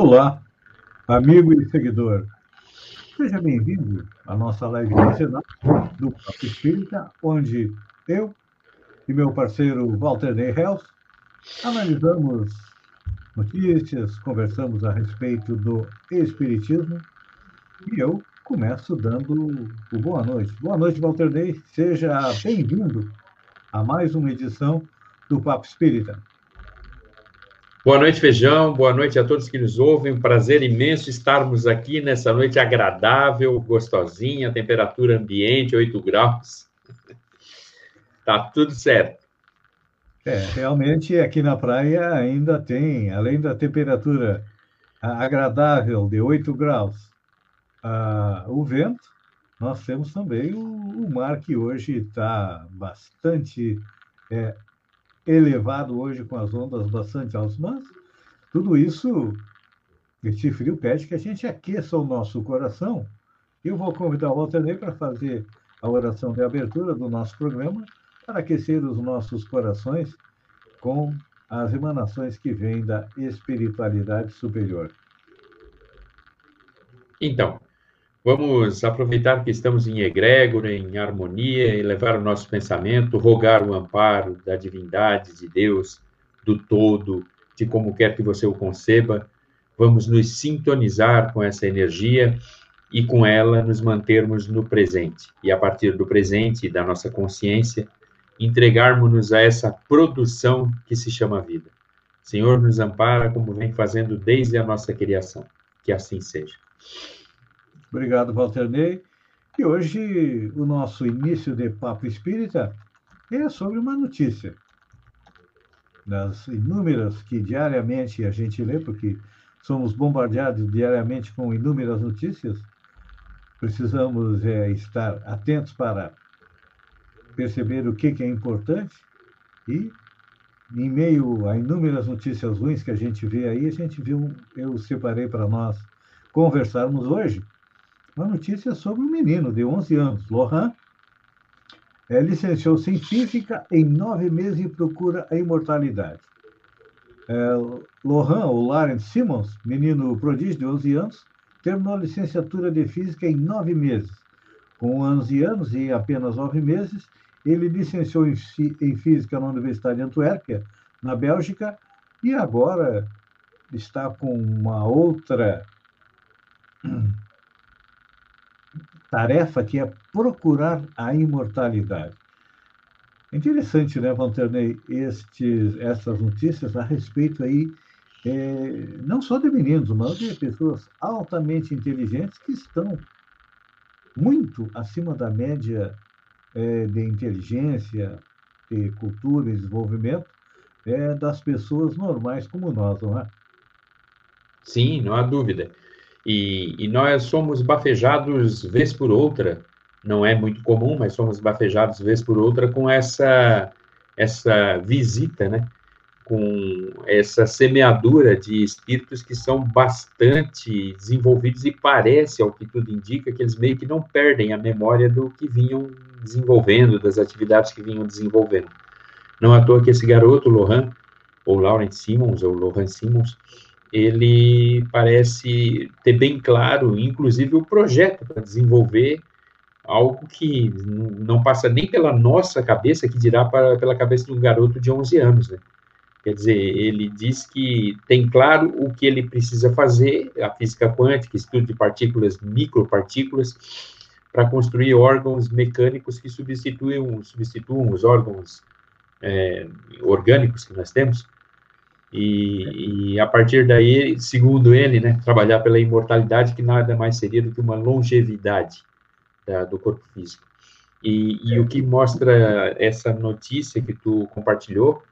Olá, amigo e seguidor. Seja bem-vindo à nossa live nacional do Papo Espírita, onde eu e meu parceiro Walter Ney Hells analisamos notícias, conversamos a respeito do Espiritismo e eu começo dando o boa noite. Boa noite, Walter Ney. Seja bem-vindo a mais uma edição do Papo Espírita. Boa noite, Feijão. Boa noite a todos que nos ouvem. Um prazer imenso estarmos aqui nessa noite agradável, gostosinha, temperatura ambiente, 8 graus. Tá tudo certo. É, realmente aqui na praia ainda tem, além da temperatura agradável de 8 graus, o vento, nós temos também o, o mar que hoje está bastante é, elevado hoje com as ondas bastante altas, mas tudo isso, esse frio pede que a gente aqueça o nosso coração. Eu vou convidar o Walter Ney para fazer a oração de abertura do nosso programa, para aquecer os nossos corações com as emanações que vêm da espiritualidade superior. Então, Vamos aproveitar que estamos em egrégora, em harmonia, e levar o nosso pensamento, rogar o amparo da divindade, de Deus, do todo, de como quer que você o conceba. Vamos nos sintonizar com essa energia e com ela nos mantermos no presente. E a partir do presente, da nossa consciência, entregarmos-nos a essa produção que se chama vida. Senhor, nos ampara como vem fazendo desde a nossa criação. Que assim seja. Obrigado, Walter Ney. E hoje o nosso início de Papo Espírita é sobre uma notícia. Das inúmeras que diariamente a gente lê, porque somos bombardeados diariamente com inúmeras notícias, precisamos é, estar atentos para perceber o que, que é importante e, em meio a inúmeras notícias ruins que a gente vê aí, a gente viu, eu separei para nós conversarmos hoje uma notícia sobre um menino de 11 anos, Lohan, é, licenciou-se em física em nove meses e procura a imortalidade. É, Lohan, ou Lawrence Simmons, menino prodígio de 11 anos, terminou a licenciatura de física em nove meses. Com 11 anos e apenas nove meses, ele licenciou em, em física na Universidade de Antuérpia, na Bélgica, e agora está com uma outra tarefa que é procurar a imortalidade. Interessante, né, Vanterney, estes, essas notícias a respeito aí, é, não só de meninos, mas de pessoas altamente inteligentes que estão muito acima da média é, de inteligência, de cultura e desenvolvimento é, das pessoas normais como nós, não é? Sim, não há dúvida. E, e nós somos bafejados vez por outra, não é muito comum, mas somos bafejados vez por outra com essa, essa visita, né? com essa semeadura de espíritos que são bastante desenvolvidos e parece, ao que tudo indica, que eles meio que não perdem a memória do que vinham desenvolvendo, das atividades que vinham desenvolvendo. Não à toa que esse garoto, Lohan, ou Lawrence Simmons, ou Lohan Simmons, ele parece ter bem claro, inclusive, o projeto para desenvolver algo que não passa nem pela nossa cabeça, que dirá para, pela cabeça de um garoto de 11 anos, né? Quer dizer, ele diz que tem claro o que ele precisa fazer, a física quântica, estudo de partículas, micropartículas, para construir órgãos mecânicos que substituem, substituam os órgãos é, orgânicos que nós temos, e, e, a partir daí, segundo ele, né, trabalhar pela imortalidade, que nada mais seria do que uma longevidade da, do corpo físico. E, e, o que mostra essa notícia que tu compartilhou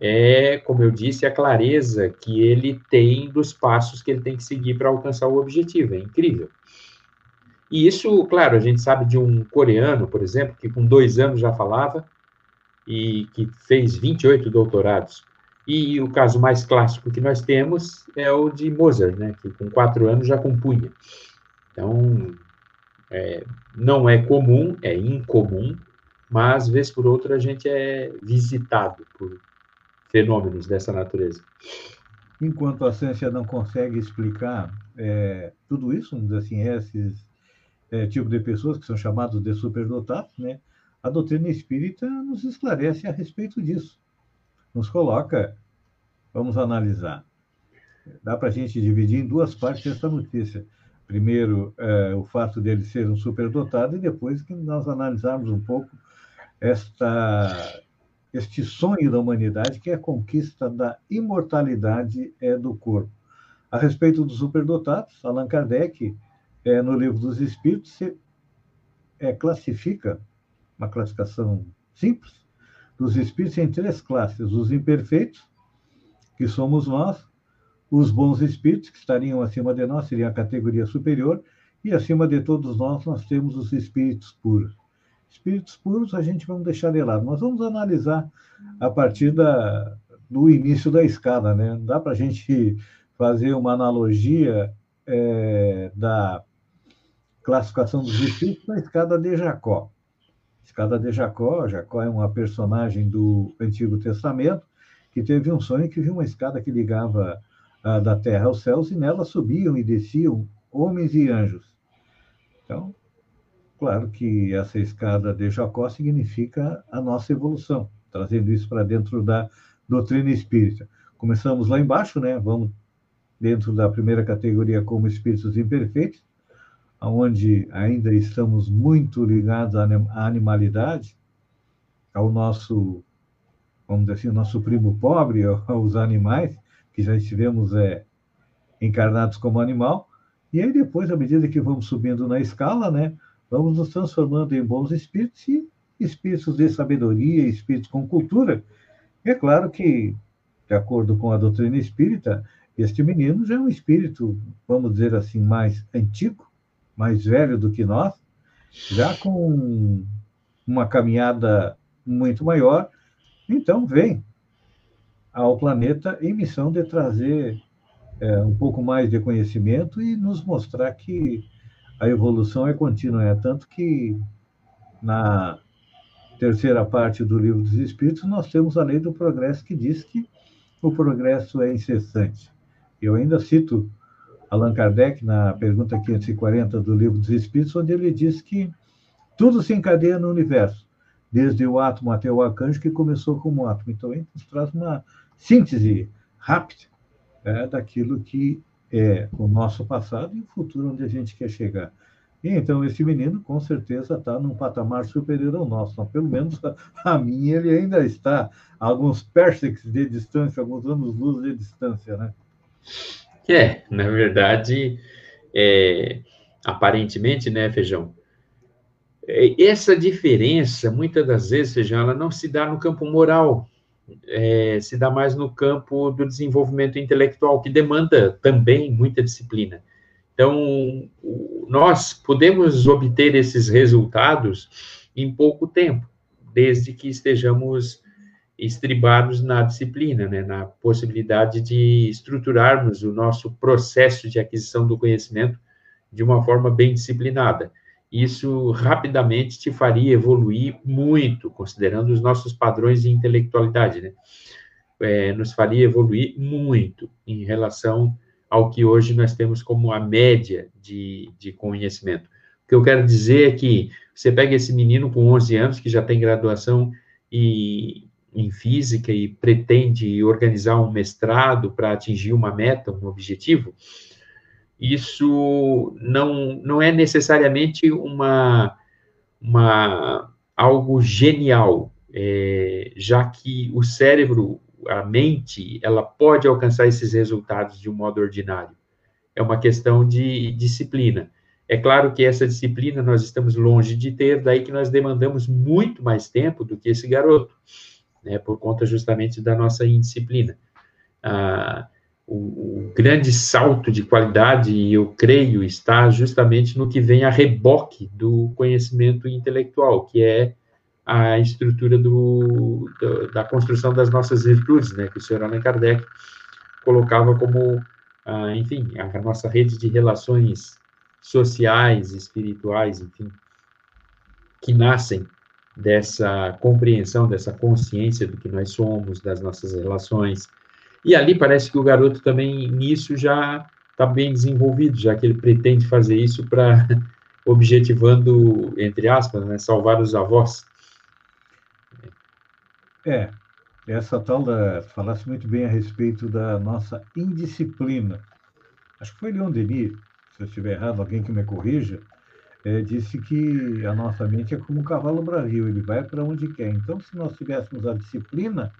é, como eu disse, a clareza que ele tem dos passos que ele tem que seguir para alcançar o objetivo. É incrível. E isso, claro, a gente sabe de um coreano, por exemplo, que com dois anos já falava e que fez 28 doutorados. E o caso mais clássico que nós temos é o de Mozart, né, que com quatro anos já compunha. Então, é, não é comum, é incomum, mas, vez por outra, a gente é visitado por fenômenos dessa natureza. enquanto a ciência não consegue explicar é, tudo isso, assim, esses é, tipos de pessoas que são chamados de superdotados, né? A doutrina espírita nos esclarece a respeito disso. Nos coloca, vamos analisar. Dá para a gente dividir em duas partes essa notícia. Primeiro, é, o fato dele ser um superdotado, e depois que nós analisarmos um pouco esta este sonho da humanidade, que é a conquista da imortalidade é, do corpo. A respeito dos superdotados, Allan Kardec, é, no livro dos Espíritos, se, é, classifica, uma classificação simples, dos espíritos em três classes: os imperfeitos, que somos nós, os bons espíritos, que estariam acima de nós, seria a categoria superior, e acima de todos nós, nós temos os espíritos puros. Espíritos puros a gente vamos deixar de lado, mas vamos analisar a partir da, do início da escada, né? Dá para a gente fazer uma analogia é, da classificação dos espíritos na escada de Jacó. Escada de Jacó, Jacó é uma personagem do Antigo Testamento que teve um sonho que viu uma escada que ligava a, da terra aos céus e nela subiam e desciam homens e anjos. Então, Claro que essa escada de Jacó significa a nossa evolução, trazendo isso para dentro da doutrina espírita. Começamos lá embaixo, né? Vamos dentro da primeira categoria como espíritos imperfeitos, onde ainda estamos muito ligados à animalidade, ao nosso, vamos dizer assim, nosso primo pobre, aos animais, que já estivemos é, encarnados como animal, e aí depois, à medida que vamos subindo na escala, né, vamos nos transformando em bons espíritos e espíritos de sabedoria, espíritos com cultura. E é claro que, de acordo com a doutrina espírita, este menino já é um espírito, vamos dizer assim, mais antigo, mais velho do que nós, já com uma caminhada muito maior. Então, vem ao planeta em missão de trazer é, um pouco mais de conhecimento e nos mostrar que a evolução é contínua, é tanto que na terceira parte do livro dos Espíritos nós temos a lei do progresso que diz que o progresso é incessante. Eu ainda cito Allan Kardec na pergunta 540 do livro dos Espíritos, onde ele diz que tudo se encadeia no universo, desde o átomo até o arcanjo, que começou como átomo. Então, ele nos traz uma síntese rápida é, daquilo que é o nosso passado e o futuro onde a gente quer chegar. E então esse menino com certeza está num patamar superior ao nosso. Então, pelo menos a, a mim ele ainda está a alguns parsecs de distância, alguns anos-luz de distância, né? É, na verdade, é, aparentemente, né, Feijão? É, essa diferença, muitas das vezes, Feijão, ela não se dá no campo moral, é, se dá mais no campo do desenvolvimento intelectual, que demanda também muita disciplina. Então, nós podemos obter esses resultados em pouco tempo, desde que estejamos estribados na disciplina, né, na possibilidade de estruturarmos o nosso processo de aquisição do conhecimento de uma forma bem disciplinada isso rapidamente te faria evoluir muito, considerando os nossos padrões de intelectualidade, né? É, nos faria evoluir muito em relação ao que hoje nós temos como a média de, de conhecimento. O que eu quero dizer é que você pega esse menino com 11 anos, que já tem graduação e, em física e pretende organizar um mestrado para atingir uma meta, um objetivo, isso não, não é necessariamente uma, uma algo genial, é, já que o cérebro, a mente, ela pode alcançar esses resultados de um modo ordinário. É uma questão de disciplina. É claro que essa disciplina nós estamos longe de ter, daí que nós demandamos muito mais tempo do que esse garoto, né, por conta justamente da nossa indisciplina. Ah, o, o, grande salto de qualidade, eu creio, está justamente no que vem a reboque do conhecimento intelectual, que é a estrutura do, do, da construção das nossas virtudes, né, que o senhor Allan Kardec colocava como, ah, enfim, a nossa rede de relações sociais, espirituais, enfim, que nascem dessa compreensão, dessa consciência do que nós somos, das nossas relações, E ali parece que o garoto também, nisso, já está bem desenvolvido, já que ele pretende fazer isso para, objetivando, entre aspas, né, salvar os avós. É, essa tal da. Falasse muito bem a respeito da nossa indisciplina. Acho que foi Leon Denis, se eu estiver errado, alguém que me corrija, é, disse que a nossa mente é como um cavalo bravio, ele vai para onde quer. Então, se nós tivéssemos a disciplina,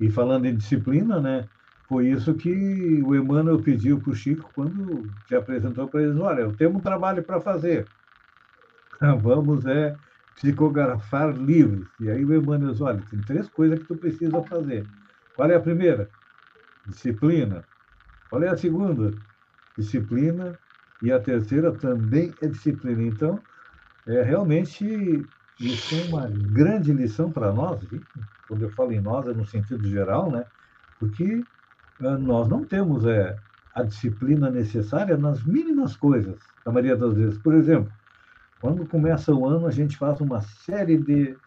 e falando em disciplina, né, foi isso que o Emmanuel pediu para o Chico quando se apresentou para eles: olha, eu tenho um trabalho para fazer. Vamos é, psicografar livros. E aí o Emmanuel diz: olha, tem três coisas que tu precisa fazer. Qual é a primeira? Disciplina. Qual é a segunda? Disciplina e a terceira também é disciplina. Então, é realmente isso é uma grande lição para nós, quando eu falo em nós é no sentido geral, né? Porque é, nós não temos é, a disciplina necessária nas mínimas coisas, a maioria das vezes. Por exemplo, quando começa o ano, a gente faz uma série de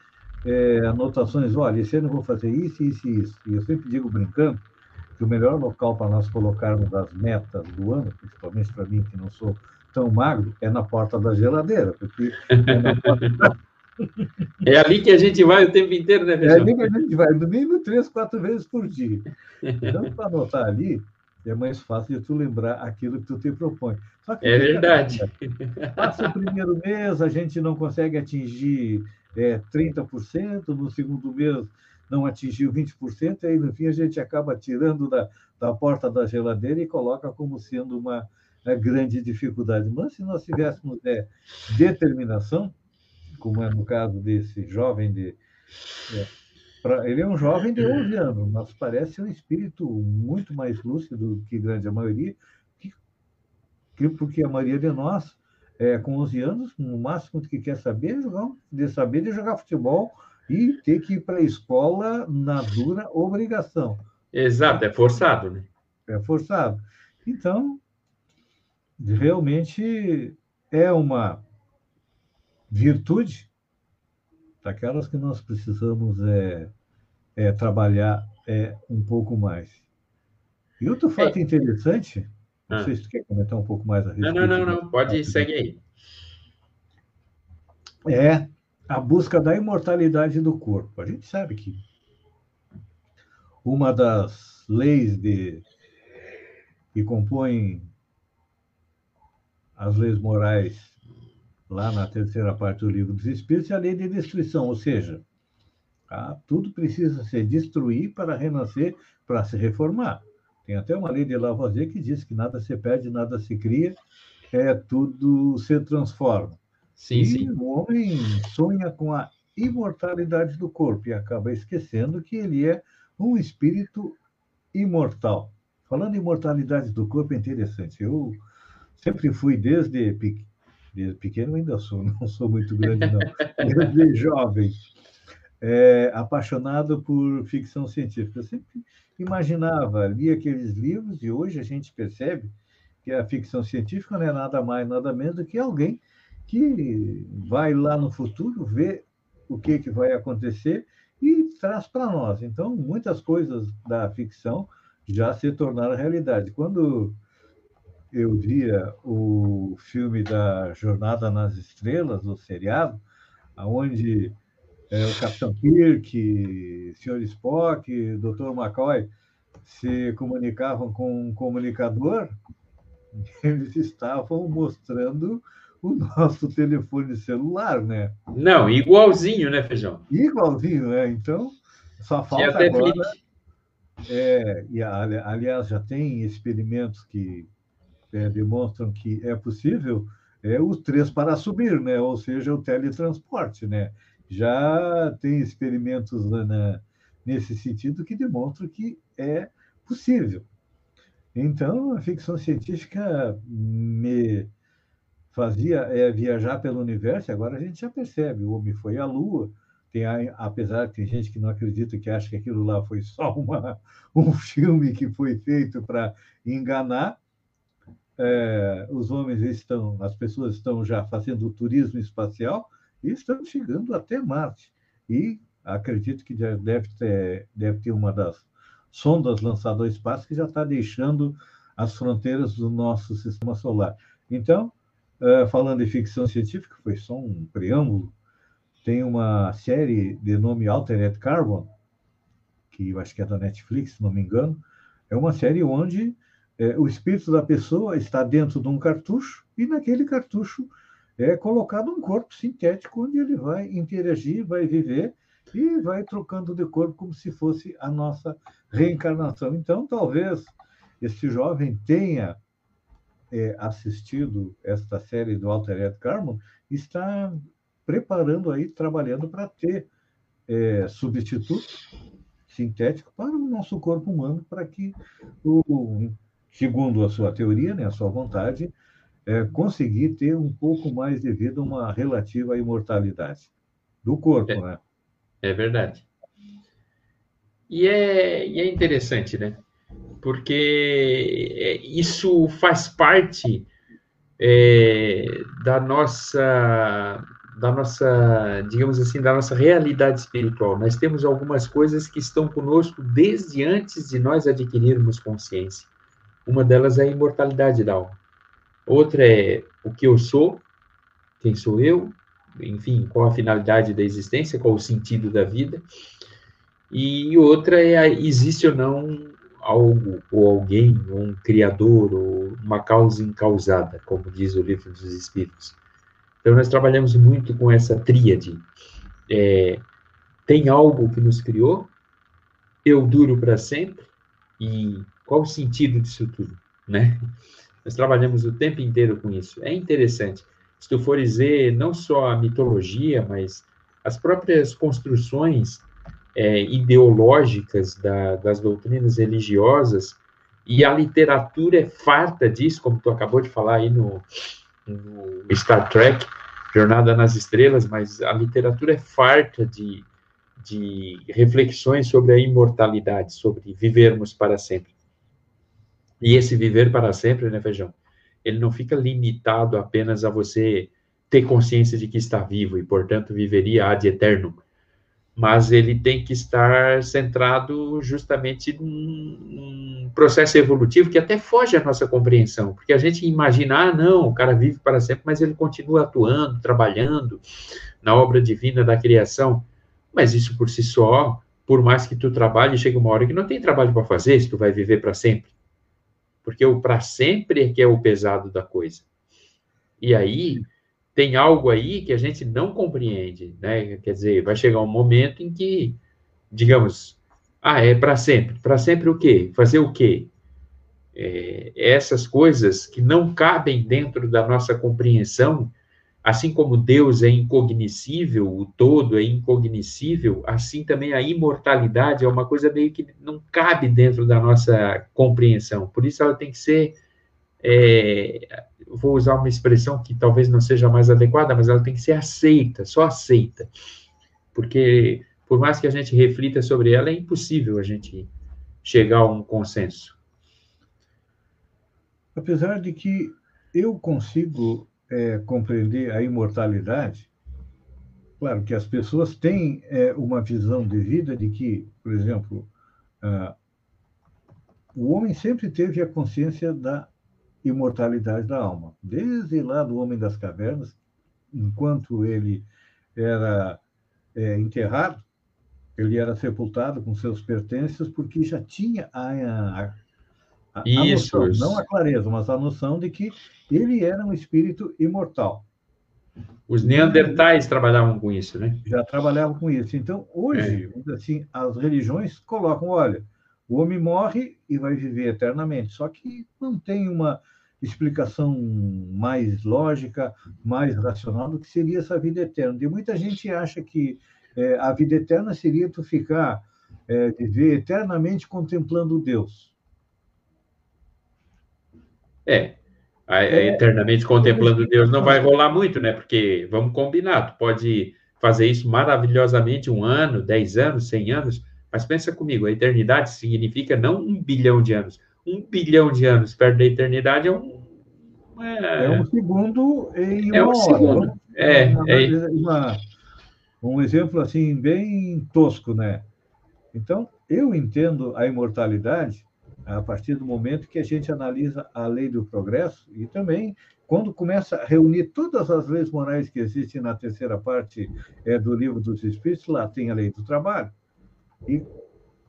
é, anotações. Olha, esse ano eu vou fazer isso, isso e isso. E eu sempre digo brincando que o melhor local para nós colocarmos as metas do ano, principalmente para mim, que não sou tão magro, é na porta da geladeira, porque é, porta... é ali que a gente vai o tempo inteiro, né, Feijão? É ali que a gente vai, no mínimo três, quatro vezes por dia. Então, para anotar ali, é mais fácil de tu lembrar aquilo que tu te propõe. é verdade. Passa o primeiro mês, a gente não consegue atingir é, 30%, no segundo mês não atingiu 20%, e aí no fim a gente acaba tirando da, da porta da geladeira e coloca como sendo uma, uma grande dificuldade. Mas se nós tivéssemos é, determinação, como é no caso desse jovem de. É, pra, ele é um jovem de 11 anos, mas parece um espírito muito mais lúcido do que grande a maioria, que, que, porque a maioria de nós, é, com 11 anos, no máximo que quer saber é jogar, de saber de jogar futebol e ter que ir para a escola na dura obrigação. Exato, é forçado, né? É forçado. Então, realmente é uma virtude daquelas que nós precisamos é, é trabalhar é, um pouco mais. E outro fato é. interessante, não ah. sei se tu quer comentar um pouco mais a respeito. Não, não, não, não. pode ir, segue aí. É a busca da imortalidade do corpo. A gente sabe que uma das leis de, que compõem as leis morais lá na terceira parte do livro dos Espíritos é a lei de destruição, ou seja, tá? tudo precisa se destruir para renascer, para se reformar. Tem até uma lei de Lavoisier que diz que nada se perde, nada se cria, é tudo se transforma. Sim, e sim. o homem sonha com a imortalidade do corpo e acaba esquecendo que ele é um espírito imortal. Falando em imortalidade do corpo, é interessante. Eu sempre fui, desde, desde pequeno, ainda sou, não sou muito grande, não, desde jovem, é, apaixonado por ficção científica. Eu sempre imaginava, lia aqueles livros e hoje a gente percebe que a ficção científica não é nada mais, nada menos do que alguém que vai lá no futuro ver o que, que vai acontecer e traz para nós. Então, muitas coisas da ficção já se tornaram realidade. Quando eu via o filme da Jornada nas Estrelas, o seriado, onde é, o Capitão Kirk, o Sr. Spock, o Dr. McCoy se comunicavam com um comunicador, eles estavam mostrando o nosso telefone celular, né? Não, igualzinho, né, Feijão? Igualzinho, né? Então, só falta agora... É, e, aliás, já tem experimentos que é, demonstram que é possível é os três para subir, né? Ou seja, o teletransporte, né? Já tem experimentos nesse sentido que demonstram que é possível. Então, a ficção científica me fazia é, viajar pelo universo, agora a gente já percebe, o homem foi à Lua, tem, apesar que tem gente que não acredita, que acha que aquilo lá foi só uma, um filme que foi feito para enganar, é, os homens estão, as pessoas estão já fazendo turismo espacial e estão chegando até Marte. E acredito que deve ter, deve ter uma das sondas lançadas ao espaço que já está deixando as fronteiras do nosso sistema solar. Então, uh, falando de ficção científica, foi só um preâmbulo, tem uma série de nome Altered Carbon, que eu acho que é da Netflix, se não me engano, é uma série onde é, o espírito da pessoa está dentro de um cartucho e naquele cartucho é colocado um corpo sintético onde ele vai interagir, vai viver e vai trocando de corpo como se fosse a nossa reencarnação. Então, talvez esse jovem tenha é, assistido esta série do Altered Carbon, está preparando aí, trabalhando para ter é, substituto sintético para o nosso corpo humano, para que, o, segundo a sua teoria, né, a sua vontade, é, conseguir ter um pouco mais de vida, uma relativa imortalidade do corpo, é, né? É verdade. E é, e é interessante, né? Porque é, isso faz parte é, da nossa da nossa, digamos assim, da nossa realidade espiritual. Nós temos algumas coisas que estão conosco desde antes de nós adquirirmos consciência. Uma delas é a imortalidade da alma. Outra é o que eu sou, quem sou eu, enfim, qual a finalidade da existência, qual o sentido da vida. E outra é existe ou não algo ou alguém, ou um criador, ou uma causa incausada, como diz o livro dos Espíritos. Então, nós trabalhamos muito com essa tríade. É, tem algo que nos criou, eu duro para sempre, e qual o sentido disso tudo, né? Nós trabalhamos o tempo inteiro com isso. É interessante. Se tu fores ver não só a mitologia, mas as próprias construções é, ideológicas da, das doutrinas religiosas, e a literatura é farta disso, como tu acabou de falar aí no, no Star Trek, Jornada nas Estrelas, mas a literatura é farta de, de reflexões sobre a imortalidade, sobre vivermos para sempre. E esse viver para sempre, né, Feijão? Ele não fica limitado apenas a você ter consciência de que está vivo e, portanto, viveria ad eternum mas ele tem que estar centrado justamente num, processo evolutivo que até foge à nossa compreensão, porque a gente imagina, ah, não, o cara vive para sempre, mas ele continua atuando, trabalhando na obra divina da criação, mas isso por si só, por mais que tu trabalhe, chega uma hora que não tem trabalho para fazer, se tu vai viver para sempre, porque o para sempre é que é o pesado da coisa. E aí, tem algo aí que a gente não compreende, né? Quer dizer, vai chegar um momento em que, digamos, ah, é para sempre. Para sempre o quê? Fazer o quê? É, essas coisas que não cabem dentro da nossa compreensão, assim como Deus é incognoscível, o todo é incognoscível, assim também a imortalidade é uma coisa meio que não cabe dentro da nossa compreensão. Por isso ela tem que ser é, vou usar uma expressão que talvez não seja mais adequada, mas ela tem que ser aceita, só aceita. Porque, por mais que a gente reflita sobre ela, é impossível a gente chegar a um consenso. Apesar de que eu consigo é, compreender a imortalidade, claro que as pessoas têm é, uma visão de vida de que, por exemplo, ah, o homem sempre teve a consciência da imortalidade da alma. Desde lá do Homem das Cavernas, enquanto ele era é, enterrado, ele era sepultado com seus pertences, porque já tinha a, a, a, isso, noção, não a clareza, mas a noção de que ele era um espírito imortal. Os neandertais trabalhavam com isso, né? Já trabalhavam com isso. Então, hoje, é. assim, as religiões colocam, olha, o homem morre e vai viver eternamente. Só que não tem uma explicação mais lógica, mais racional do que seria essa vida eterna. E muita gente acha que é, a vida eterna seria tu ficar, é, viver eternamente contemplando Deus. É, é, eternamente contemplando Deus não vai rolar muito, né? Porque, vamos combinar, tu pode fazer isso maravilhosamente um ano, dez anos, cem anos, mas pensa comigo, a eternidade significa não um bilhão de anos, um bilhão de anos perto da eternidade é um. É, é um segundo em uma é um hora. Segundo. É, é. Uma, um exemplo assim, bem tosco, né? Então, eu entendo a imortalidade a partir do momento que a gente analisa a lei do progresso e também quando começa a reunir todas as leis morais que existem na terceira parte é, do livro dos Espíritos, lá tem a lei do trabalho. E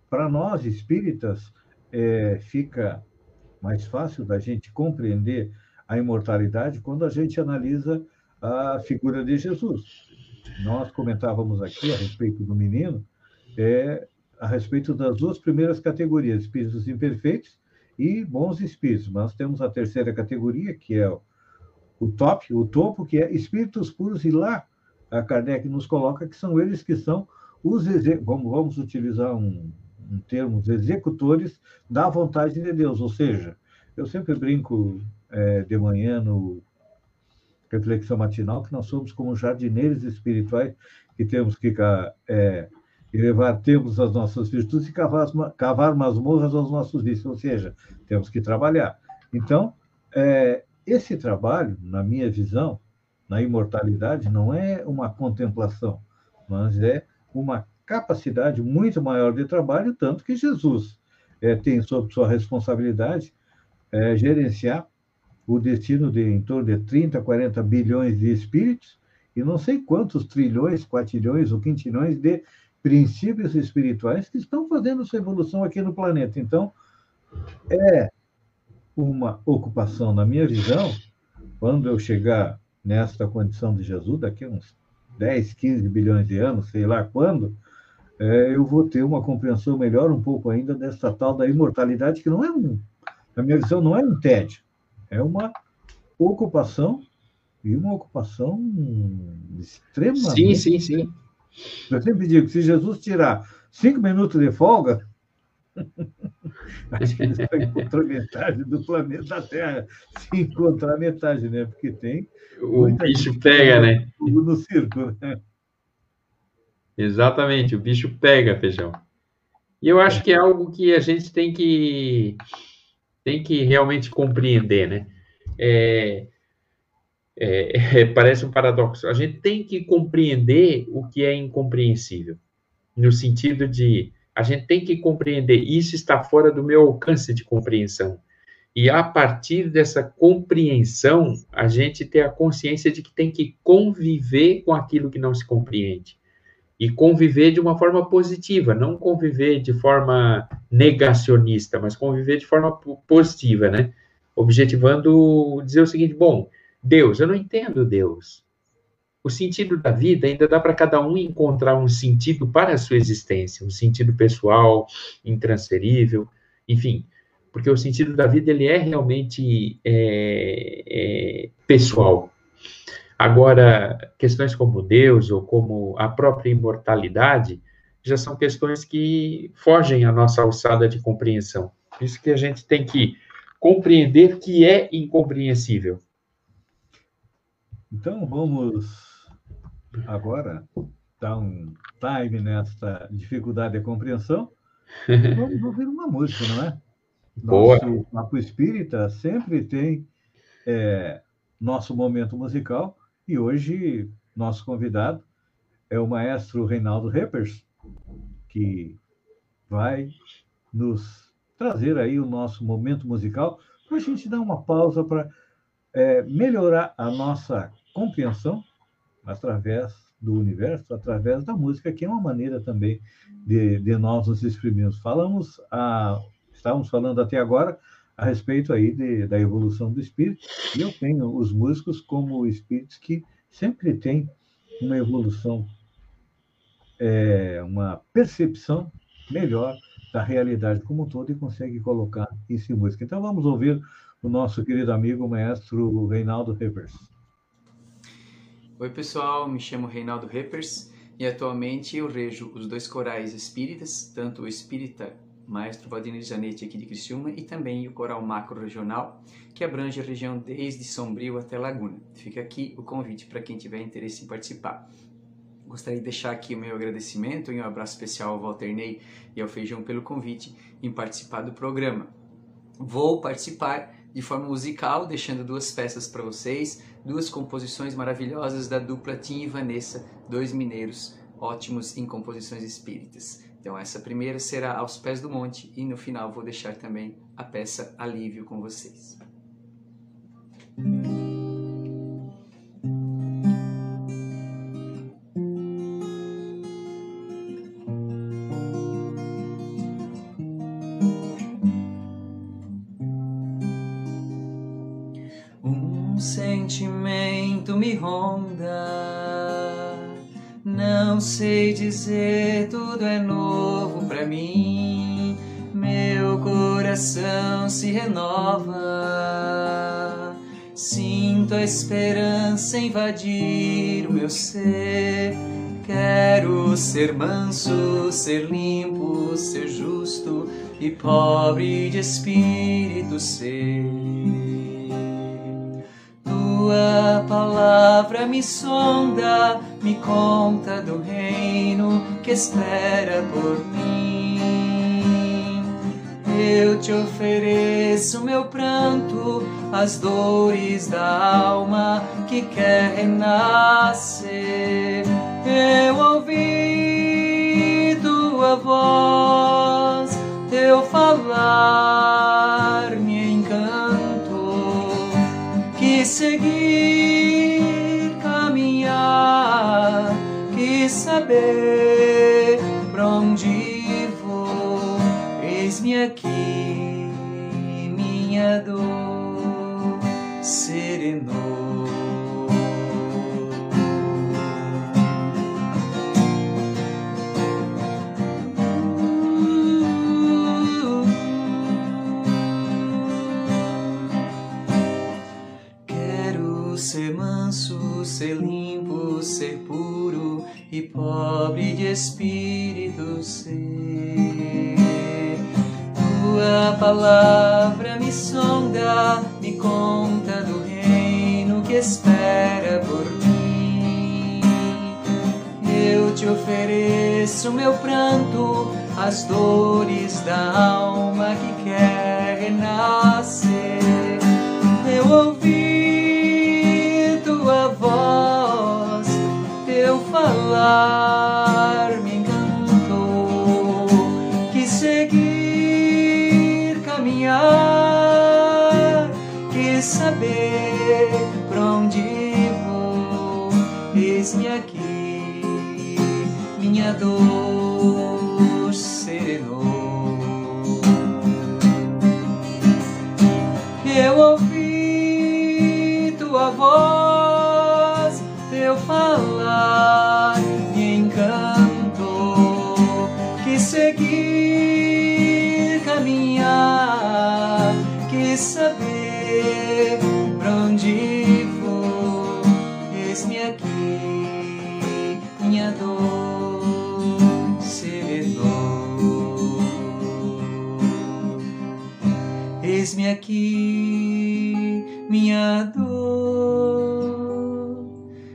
para nós espíritas é, fica mais fácil da gente compreender a imortalidade quando a gente analisa a figura de Jesus. Nós comentávamos aqui a respeito do menino, é, a respeito das duas primeiras categorias, espíritos imperfeitos e bons espíritos. Nós temos a terceira categoria, que é o, o top, o topo, que é espíritos puros, e lá a Kardec nos coloca que são eles que são os vamos, vamos utilizar um, um termo, os executores da vontade de Deus. Ou seja, eu sempre brinco é, de manhã no reflexão matinal que nós somos como jardineiros espirituais que temos que é, elevar temos as nossas virtudes e cavar, cavar masmorras aos nossos vícios, ou seja, temos que trabalhar. Então, é, esse trabalho, na minha visão, na imortalidade, não é uma contemplação, mas é uma capacidade muito maior de trabalho, tanto que Jesus é, tem sob sua responsabilidade é, gerenciar o destino de em torno de 30, 40 bilhões de espíritos e não sei quantos trilhões, quatilhões ou quintilhões de princípios espirituais que estão fazendo sua evolução aqui no planeta. Então, é uma ocupação, na minha visão, quando eu chegar nesta condição de Jesus, daqui a uns 10, 15 bilhões de anos, sei lá quando, é, eu vou ter uma compreensão melhor um pouco ainda dessa tal da imortalidade, que não é um, na minha visão, não é um tédio, é uma ocupação e uma ocupação extremamente. Sim, sim, sim. Eu sempre digo que se Jesus tirar cinco minutos de folga, acho que ele vai encontrar metade do planeta Terra. Se encontrar metade, né? Porque tem. O bicho pega, né? No circo, né? Exatamente, o bicho pega, feijão. E eu acho que é algo que a gente tem que tem que realmente compreender, né? É, é, é, parece um paradoxo. A gente tem que compreender o que é incompreensível, no sentido de a gente tem que compreender isso está fora do meu alcance de compreensão. E a partir dessa compreensão, a gente ter a consciência de que tem que conviver com aquilo que não se compreende. E conviver de uma forma positiva, não conviver de forma negacionista, mas conviver de forma positiva, né? Objetivando dizer o seguinte: bom, Deus, eu não entendo Deus. O sentido da vida ainda dá para cada um encontrar um sentido para a sua existência, um sentido pessoal, intransferível, enfim, porque o sentido da vida ele é realmente é, é, pessoal. Agora, questões como Deus ou como a própria imortalidade já são questões que fogem à nossa alçada de compreensão. Por isso que a gente tem que compreender que é incompreensível. Então, vamos agora dar um time nessa dificuldade de compreensão. Vamos ouvir uma música, não é? Boa. Nosso Papo Espírita sempre tem é, nosso momento musical e hoje nosso convidado é o maestro Reinaldo Reppers, que vai nos trazer aí o nosso momento musical para a gente dar uma pausa para é, melhorar a nossa compreensão através do universo, através da música, que é uma maneira também de, de nós nos exprimirmos. Falamos, a, estávamos falando até agora a respeito aí de, da evolução do espírito, e eu tenho os músicos como espíritos que sempre têm uma evolução, é, uma percepção melhor da realidade como um todo e consegue colocar isso em música. Então vamos ouvir o nosso querido amigo, o maestro Reinaldo Rivers. Oi, pessoal, me chamo Reinaldo Reppers e atualmente eu rejo os dois corais espíritas, tanto o espírita Maestro Valdinei Zanetti aqui de Criciúma e também o coral macro regional, que abrange a região desde Sombrio até Laguna. Fica aqui o convite para quem tiver interesse em participar. Gostaria de deixar aqui o meu agradecimento e um abraço especial ao Walter Ney e ao Feijão pelo convite em participar do programa. Vou participar de forma musical, deixando duas peças para vocês, duas composições maravilhosas da dupla Tim e Vanessa, dois mineiros ótimos em composições espíritas. Então, essa primeira será aos pés do monte e no final vou deixar também a peça Alívio com vocês. Mim. Meu coração se renova, sinto a esperança invadir o meu ser. Quero ser manso, ser limpo, ser justo e pobre de espírito ser. Tua palavra me sonda, me conta do reino que espera por mim. Eu te ofereço meu pranto, as dores da alma que quer renascer. Eu ouvi tua voz, teu falar me encantou. Quis seguir, caminhar, quis saber dor serenou. Quero ser manso, ser limpo, ser puro e pobre de espírito ser. Tua palavra me conta do reino que espera por mim. Eu te ofereço meu pranto, as dores da alma que quer renascer. Eu ouvi tua voz, teu falar saber pra onde vou. Eis-me aqui, minha dor aqui, minha dor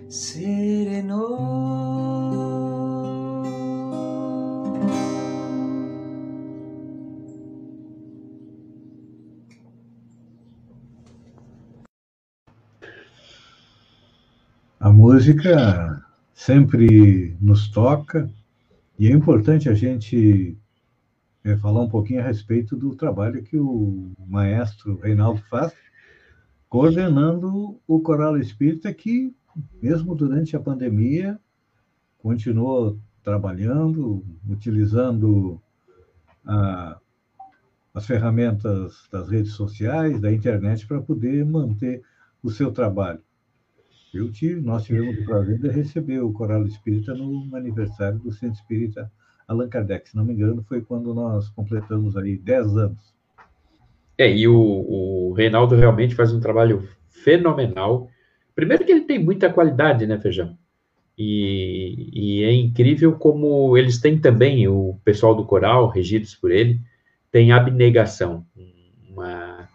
serenou. A música sempre nos toca e é importante a gente eh, falar um pouquinho a respeito do trabalho que o maestro Reinaldo faz, coordenando o Coral Espírita, que, mesmo durante a pandemia, continuou trabalhando, utilizando a- as ferramentas das redes sociais, da internet, para poder manter o seu trabalho. Eu tive, nós tivemos o prazer de receber o Coral Espírita no aniversário do Centro Espírita Allan Kardec. Se não me engano, foi quando nós completamos aí 10 anos. É, e o, o Reinaldo realmente faz um trabalho fenomenal. Primeiro que ele tem muita qualidade, né, Feijão? E, e é incrível como eles têm também, o pessoal do coral, regidos por ele, tem abnegação, uma,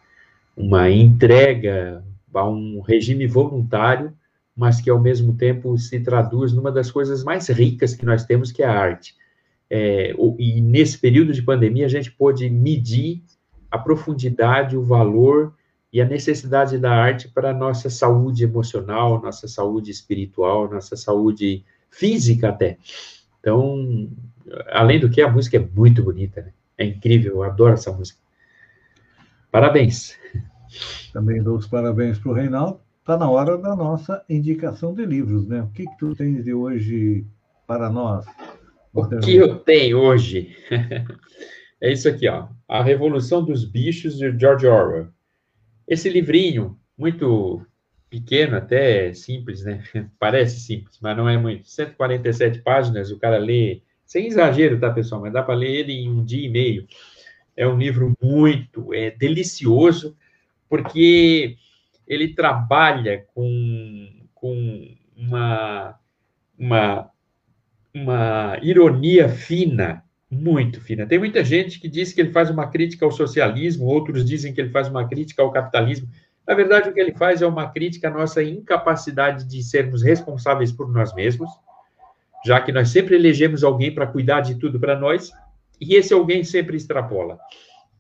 uma entrega a um regime voluntário, mas que ao mesmo tempo se traduz numa das coisas mais ricas que nós temos, que é a arte. É, e nesse período de pandemia a gente pôde medir a profundidade, o valor e a necessidade da arte para a nossa saúde emocional, nossa saúde espiritual, nossa saúde física até. Então, além do que, a música é muito bonita, né? É incrível, eu adoro essa música. Parabéns. Também dou os parabéns para o Reinaldo. Está na hora da nossa indicação de livros, né? O que, que tu tens de hoje para nós? O que eu tenho hoje? é isso aqui, ó. A Revolução dos Bichos, de George Orwell. Esse livrinho, muito pequeno, até simples, né? Parece simples, mas não é muito. 147 páginas, o cara lê, sem exagero, tá, pessoal? Mas dá para ler ele em um dia e meio. É um livro muito, é delicioso, porque ele trabalha com, com uma, uma, uma ironia fina, muito fina. Tem muita gente que diz que ele faz uma crítica ao socialismo, outros dizem que ele faz uma crítica ao capitalismo. Na verdade, o que ele faz é uma crítica à nossa incapacidade de sermos responsáveis por nós mesmos, já que nós sempre elegemos alguém para cuidar de tudo para nós, e esse alguém sempre extrapola,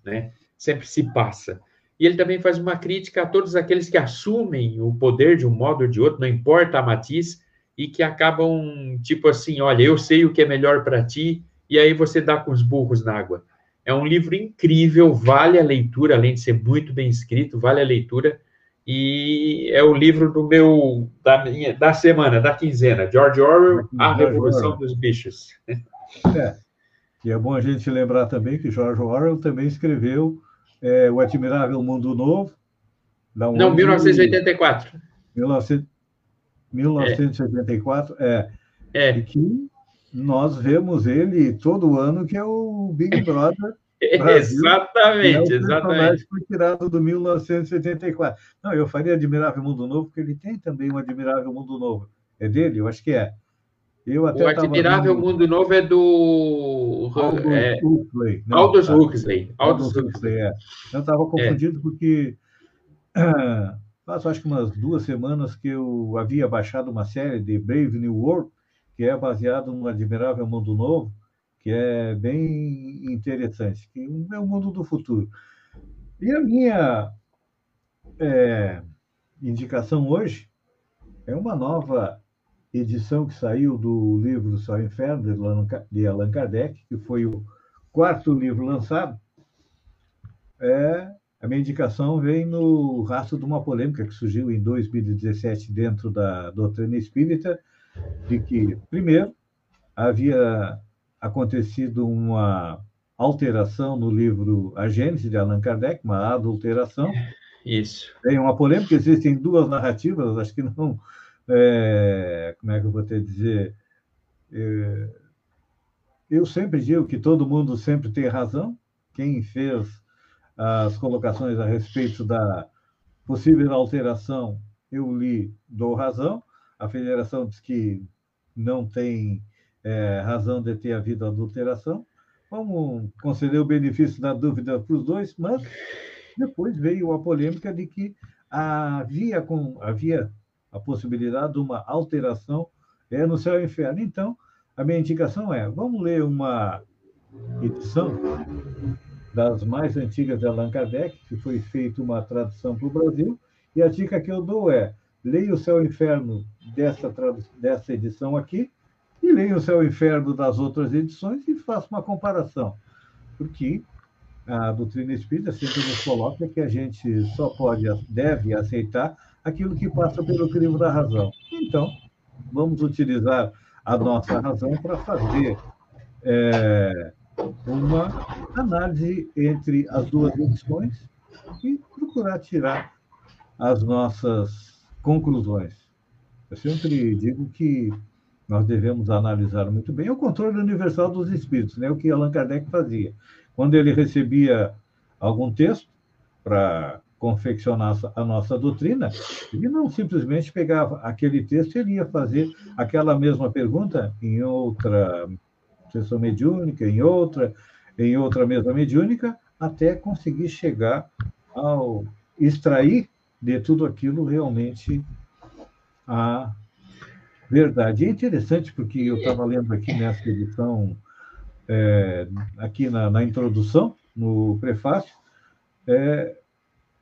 né? sempre se passa. E ele também faz uma crítica a todos aqueles que assumem o poder de um modo ou de outro, não importa a matiz, e que acabam tipo assim: olha, eu sei o que é melhor para ti, e aí você dá com os burros na água. É um livro incrível, vale a leitura, além de ser muito bem escrito, vale a leitura. E é o livro do meu da, minha, da semana, da quinzena, George Orwell, A Revolução Orwell. dos Bichos. É. E é bom a gente lembrar também que George Orwell também escreveu é, O Admirável Mundo Novo. Não, 1984. 19, 1984, é. é. é. E que nós vemos ele todo ano, que é o Big Brother. Brasil, exatamente, é o exatamente. Foi tirado do 1984. Não, eu faria Admirável Mundo Novo, porque ele tem também um Admirável Mundo Novo. É dele? Eu acho que é. Eu até o Admirável vendo... Mundo Novo é do Aldous é... Huxley. Não, Aldous tá. Huxley. Aldous Huxley, é. Eu estava é. confundido é. porque faz acho que umas duas semanas que eu havia baixado uma série de Brave New World, que é baseado no Admirável Mundo Novo, que é bem interessante, que é o mundo do futuro. E a minha é, indicação hoje é uma nova edição que saiu do livro Só Inferno, de Allan Kardec, que foi o quarto livro lançado. É, a minha indicação vem no rastro de uma polêmica que surgiu em 2017 dentro da doutrina espírita, de que, primeiro, havia acontecido uma alteração no livro A Gênese de Allan Kardec, uma adulteração. Isso. Tem uma polêmica, existem duas narrativas, acho que não. É, como é que eu vou te dizer? É, eu sempre digo que todo mundo sempre tem razão. Quem fez as colocações a respeito da possível alteração, eu li, dou razão. A federação diz que não tem é, razão de ter havido adulteração. Vamos conceder o benefício da dúvida para os dois, mas depois veio a polêmica de que havia, com, havia a possibilidade de uma alteração é, no céu e inferno. Então, a minha indicação é: vamos ler uma edição das mais antigas de Allan Kardec, que foi feita uma tradução para o Brasil, e a dica que eu dou é: leia o céu e inferno dessa, dessa edição aqui, e leia o Céu e o Inferno das outras edições e faça uma comparação. Porque a doutrina espírita sempre nos coloca que a gente só pode, deve aceitar aquilo que passa pelo crivo da razão. Então, vamos utilizar a nossa razão para fazer é, uma análise entre as duas edições e procurar tirar as nossas conclusões. Eu sempre digo que nós devemos analisar muito bem, o controle universal dos espíritos, né? o que Allan Kardec fazia. Quando ele recebia algum texto para confeccionar a nossa doutrina, ele não simplesmente pegava aquele texto e ele ia fazer aquela mesma pergunta em outra sessão mediúnica, em outra, em outra mesa mediúnica, até conseguir chegar ao extrair de tudo aquilo realmente a Verdade. É interessante porque eu estava lendo aqui nessa edição, é, aqui na, na, introdução, no prefácio, é,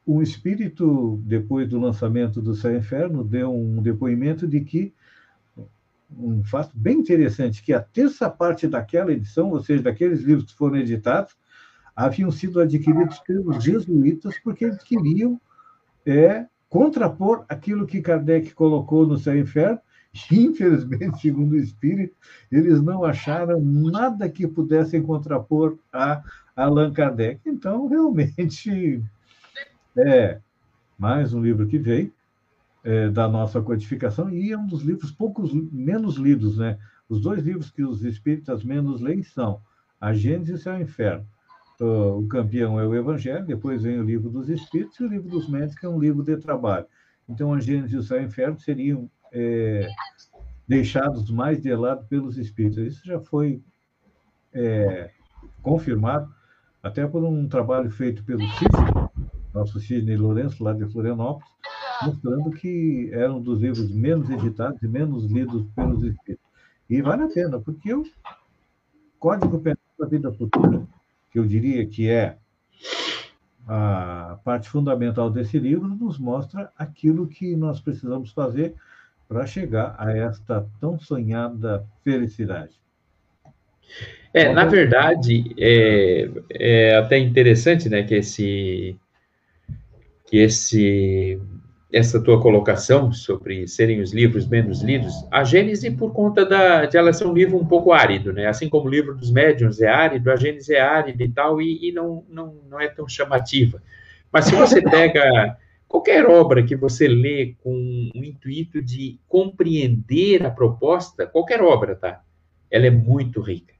um espírito, depois do lançamento do Céu Inferno, deu um depoimento de que um fato bem interessante, que a terça parte daquela edição, ou seja, daqueles livros que foram editados, haviam sido adquiridos pelos jesuítas porque eles queriam é, contrapor aquilo que Kardec colocou no e inferno. E, infelizmente, segundo o Espírito, eles não acharam nada que pudessem contrapor a Allan Kardec. Então, realmente, é mais um livro que veio é, da nossa codificação e é um dos livros poucos menos lidos, né? Os dois livros que os espíritas menos leem são A Gênesis e o Inferno. O campeão é o Evangelho, depois vem o livro dos Espíritos e o livro dos Médicos, que é um livro de trabalho. Então, a Gênesis e o Inferno seriam é, deixados mais de lado pelos Espíritos. Isso já foi é, confirmado até por um trabalho feito pelo Sidney, nosso Sidney Lourenço, lá de Florianópolis, mostrando que era um dos livros menos editados e menos lidos pelos espíritos. E vale a pena, porque o Código Penal da Vida Futura, que eu diria que é a parte fundamental desse livro, nos mostra aquilo que nós precisamos fazer para chegar a esta tão sonhada felicidade. É, na verdade, é, é até interessante, né, que esse que esse essa tua colocação sobre serem os livros menos lidos, a Gênese, por conta da, de ela ser um livro um pouco árido, né? Assim como o livro dos médiuns é árido, a Gênese é árida e tal, e, e não, não, não é tão chamativa. Mas se você pega qualquer obra que você lê com o intuito de compreender a proposta, qualquer obra, tá? Ela é muito rica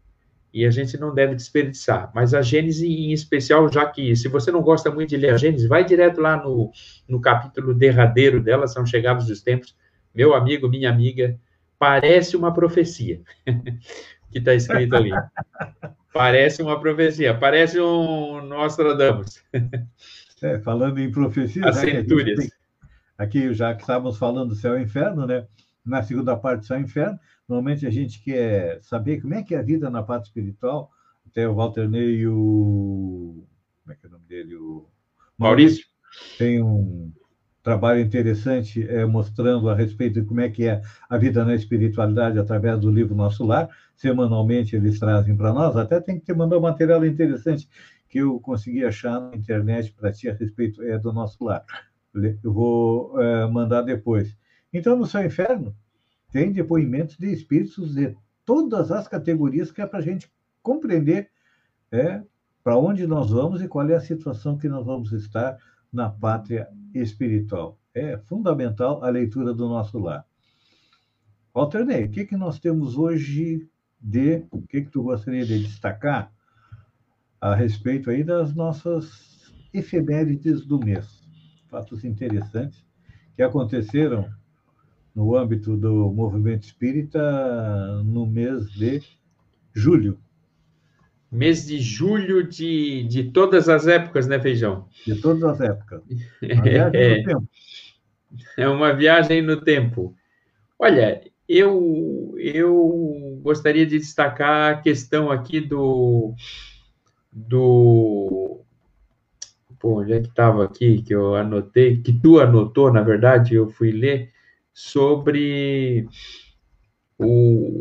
e a gente não deve desperdiçar. Mas a Gênese, em especial, já que se você não gosta muito de ler a Gênese, vai direto lá no, no capítulo derradeiro dela, são chegados os tempos. Meu amigo, minha amiga, parece uma profecia que está escrito ali. Parece uma profecia, parece um Nostradamus. É, falando em profecia, As centúrias. Aqui, já que estávamos falando do céu e inferno, né? Na segunda parte céu e inferno, Normalmente a gente quer saber como é que é a vida na parte espiritual. Até o Walter Ney e o. Como é que é o nome dele? O Maurício. Tem um trabalho interessante é, mostrando a respeito de como é que é a vida na espiritualidade através do livro Nosso Lar. Semanalmente eles trazem para nós. Até tem que te mandar um material interessante que eu consegui achar na internet para ti a respeito é, do Nosso Lar. Eu vou é, mandar depois. Então, no seu inferno, tem depoimentos de espíritos de todas as categorias que é para a gente compreender é, para onde nós vamos e qual é a situação que nós vamos estar na pátria espiritual. É fundamental a leitura do nosso lar. Walter Ney, o que, que nós temos hoje de. O que, que tu gostaria de destacar a respeito aí das nossas efemérides do mês? Fatos interessantes que aconteceram no âmbito do movimento espírita no mês de julho. Mês de julho de, de todas as épocas, né, Feijão? De todas as épocas. Uma viagem é, no tempo. É uma viagem no tempo. Olha, eu, eu gostaria de destacar a questão aqui do. do Pô, onde é que estava aqui que eu anotei? Que tu anotou, na verdade, eu fui ler sobre o,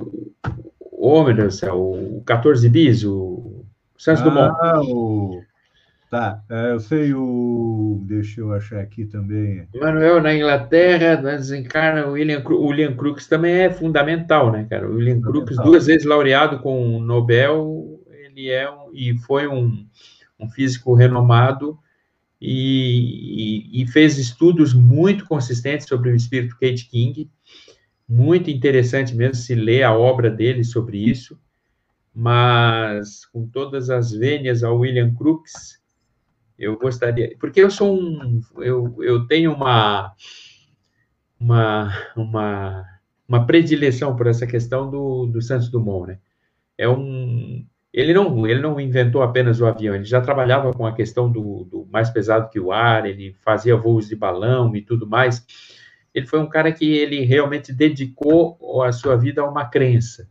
céu, o 14 bis, o Santos ah, Dumont. O... Tá, é, eu sei o. Deixa eu achar aqui também. Manuel, na Inglaterra, desencarna o William, o William Crookes também é fundamental, né, cara? O William Crookes, duas vezes laureado com o Nobel, ele é um, e foi um, um físico renomado e, e, fez estudos muito consistentes sobre o espírito Kate King. Muito interessante mesmo se ler a obra dele sobre isso, mas com todas as vênias ao William Crookes, eu gostaria, porque eu sou um, eu, eu tenho uma, uma, uma, uma predileção por essa questão do, do Santos Dumont, né? É um, ele não, ele não inventou apenas o avião, ele já trabalhava com a questão do, do, mais pesado que o ar, ele fazia voos de balão e tudo mais. Ele foi um cara que ele realmente dedicou a sua vida a uma crença.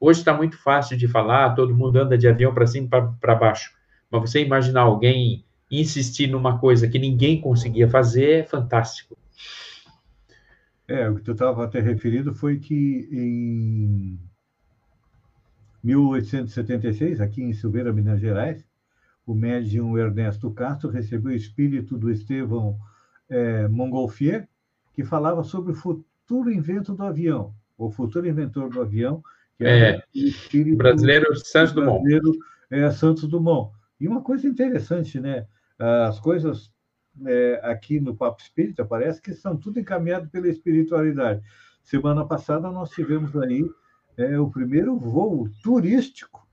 Hoje está muito fácil de falar, todo mundo anda de avião para cima e para baixo. Mas você imaginar alguém insistir numa coisa que ninguém conseguia fazer é fantástico. É, o que tu estava até referido foi que em 1876, aqui em Silveira, Minas Gerais, o médium Ernesto Castro recebeu o espírito do Estevão é, Montgolfier, que falava sobre o futuro invento do avião, o futuro inventor do avião, que é, o espírito brasileiro Santos Dumont. Brasileiro, é, Santos Dumont. E uma coisa interessante, né? As coisas é, aqui no Papo Espírita parece que são tudo encaminhado pela espiritualidade. Semana passada nós tivemos aí é, o primeiro voo turístico.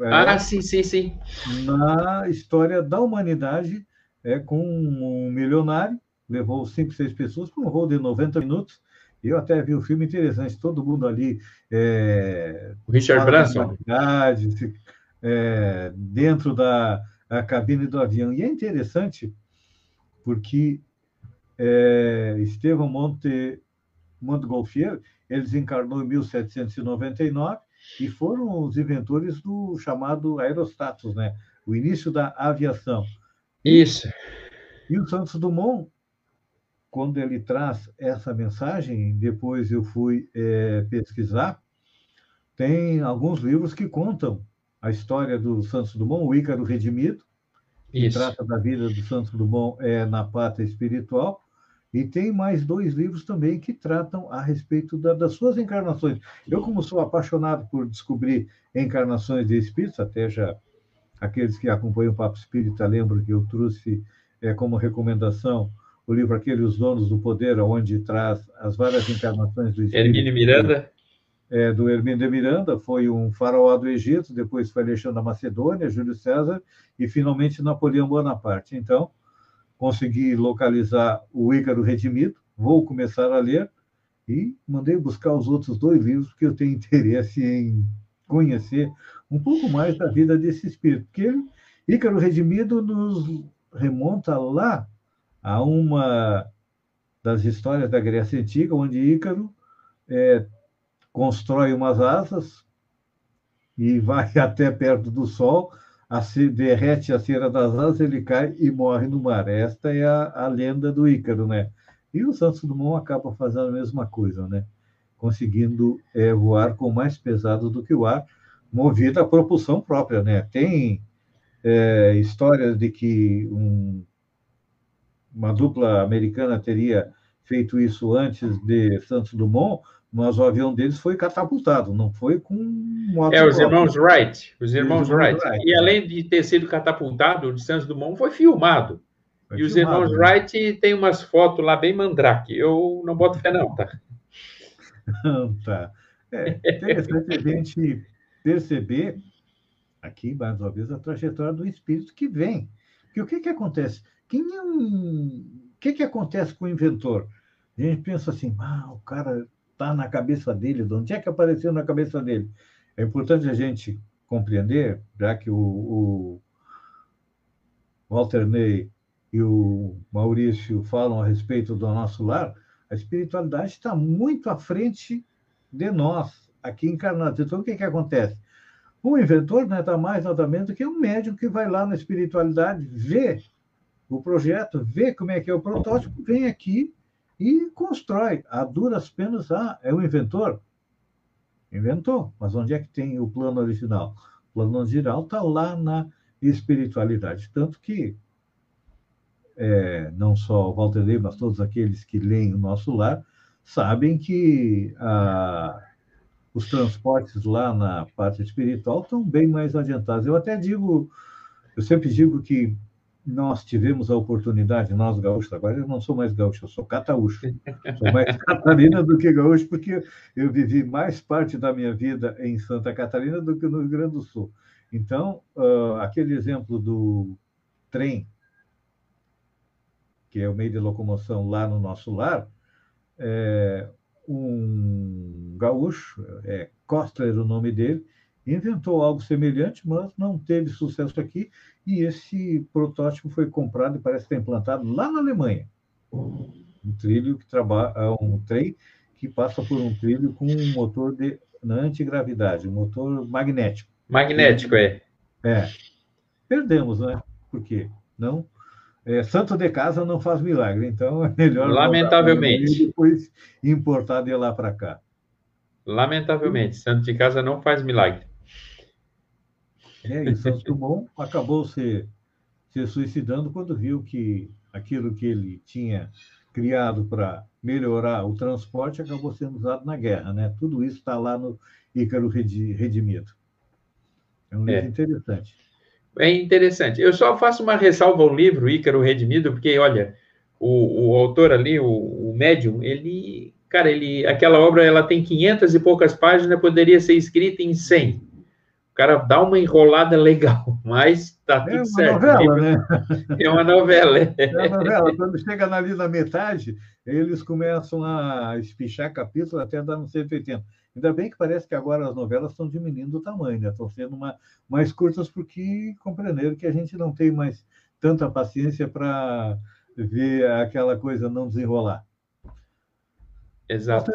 É, ah, sim, sim, sim. Na história da humanidade, é, com um milionário, levou cinco, seis pessoas para um voo de 90 minutos. Eu até vi um filme interessante, todo mundo ali. É, o Richard Branson. É, dentro da cabine do avião. E é interessante porque é, Estevão Monte, Montgolfier, ele desencarnou em 1799 e foram os inventores do chamado aerostatus, né? o início da aviação. Isso. E o Santos Dumont, quando ele traz essa mensagem, depois eu fui é, pesquisar, tem alguns livros que contam a história do Santos Dumont, o Ícaro Redimido, que Isso. trata da vida do Santos Dumont é, na pátria espiritual, e tem mais dois livros também que tratam a respeito da, das suas encarnações. Eu, como sou apaixonado por descobrir encarnações de espíritos, até já aqueles que acompanham o Papo Espírita lembram que eu trouxe é, como recomendação o livro Aquele Os Donos do Poder, onde traz as várias encarnações do espírito. Hermínio Miranda? É, do Hermínio de Miranda, foi um faraó do Egito, depois foi Alexandre da Macedônia, Júlio César e finalmente Napoleão Bonaparte. Então, consegui localizar o Ícaro Redimido, vou começar a ler e mandei buscar os outros dois livros, porque eu tenho interesse em conhecer um pouco mais da vida desse espírito. Porque ele, Ícaro Redimido nos remonta lá a uma das histórias da Grécia Antiga, onde Ícaro é, constrói umas asas e vai até perto do Sol, a derrete a cera das asas, ele cai e morre no mar. Esta é a, a lenda do Ícaro, né? E o Santos Dumont acaba fazendo a mesma coisa, né? Conseguindo é, voar com mais pesado do que o ar, movido à propulsão própria, né? Tem é, histórias de que um, uma dupla americana teria feito isso antes de Santos Dumont, mas o avião deles foi catapultado, não foi com moto É, os irmãos Wright, os irmãos, os Wright. Wright. E além de ter sido catapultado, o de Santos Dumont foi filmado. Foi e filmado, os irmãos né? Wright têm umas fotos lá bem mandrake. Eu não boto fé não, tá? Tá. É interessante a gente perceber aqui, mais uma vez, a trajetória do espírito que vem. Porque o que, que acontece? Quem é um... O que, que acontece com o inventor? A gente pensa assim, ah, o cara está na cabeça dele, de onde é que apareceu na cabeça dele. É importante a gente compreender, já que o, o Walter Ney e o Maurício falam a respeito do nosso lar, a espiritualidade está muito à frente de nós, aqui encarnados. Então, o que, que acontece? O inventor não está mais nada menos do que um médium que vai lá na espiritualidade, vê o projeto, vê como é que é o protótipo, vem aqui e constrói. A duras penas, ah, é o inventor? Inventou, mas onde é que tem o plano original? O plano original está lá na espiritualidade. Tanto que é, não só o Walter Ley, mas todos aqueles que leem o nosso lar, sabem que ah, os transportes lá na parte espiritual estão bem mais adiantados. Eu até digo, eu sempre digo que nós tivemos a oportunidade, nós gaúchos, agora eu não sou mais gaúcho, eu sou cataúcho. Sou mais catarina do que gaúcho, porque eu vivi mais parte da minha vida em Santa Catarina do que no Rio Grande do Sul. Então, uh, aquele exemplo do trem, que é o meio de locomoção lá no nosso lar, é um gaúcho, é Kostler o nome dele, inventou algo semelhante, mas não teve sucesso aqui, e esse protótipo foi comprado e parece ter implantado lá na Alemanha. Um trilho que trabalha, é um trem que passa por um trilho com um motor de na antigravidade, um motor magnético. Magnético, é. É. Perdemos, né? Por quê? Não é, santo de casa não faz milagre, então é melhor. Lamentavelmente. Depois importar de lá para cá. Lamentavelmente, santo de casa não faz milagre. É, e Santos Dumont acabou se, se suicidando quando viu que aquilo que ele tinha criado para melhorar o transporte acabou sendo usado na guerra, né? Tudo isso está lá no Ícaro Redimido. É um livro é. interessante. É interessante. Eu só faço uma ressalva ao livro Ícaro Redimido, porque, olha, o, o autor ali, o, o médium, ele, cara, ele, aquela obra, ela tem 500 e poucas páginas, poderia ser escrita em 100 cara dá uma enrolada legal, mas tá é tudo é certo. Novela, né? É uma novela. É. é uma novela. Quando chega ali na metade, eles começam a espichar capítulos até dar no 180. Ainda bem que parece que agora as novelas estão diminuindo o tamanho, né? estão sendo uma, mais curtas porque compreenderam que a gente não tem mais tanta paciência para ver aquela coisa não desenrolar. Exato.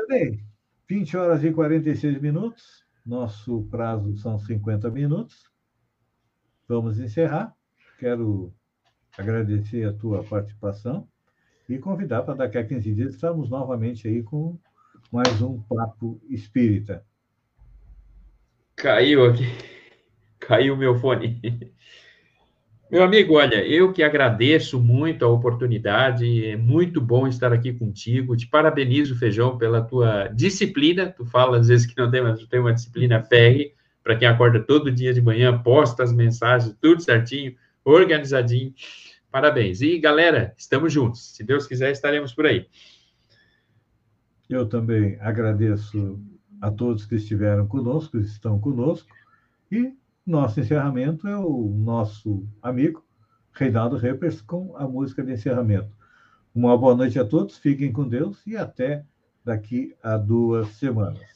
20 horas e 46 minutos. Nosso prazo são 50 minutos. Vamos encerrar. Quero agradecer a tua participação e convidar para daqui a 15 dias estarmos novamente aí com mais um Papo Espírita. Caiu aqui. Caiu o meu fone. Meu amigo, olha, eu que agradeço muito a oportunidade, é muito bom estar aqui contigo. Te parabenizo, Feijão, pela tua disciplina. Tu fala às vezes que não tem, mas tu tem uma disciplina férrea para quem acorda todo dia de manhã, posta as mensagens, tudo certinho, organizadinho. Parabéns. E galera, estamos juntos. Se Deus quiser, estaremos por aí. Eu também agradeço a todos que estiveram conosco, estão conosco, e nosso encerramento é o nosso amigo Reinaldo Reppers com a música de encerramento. Uma boa noite a todos, fiquem com Deus e até daqui a duas semanas.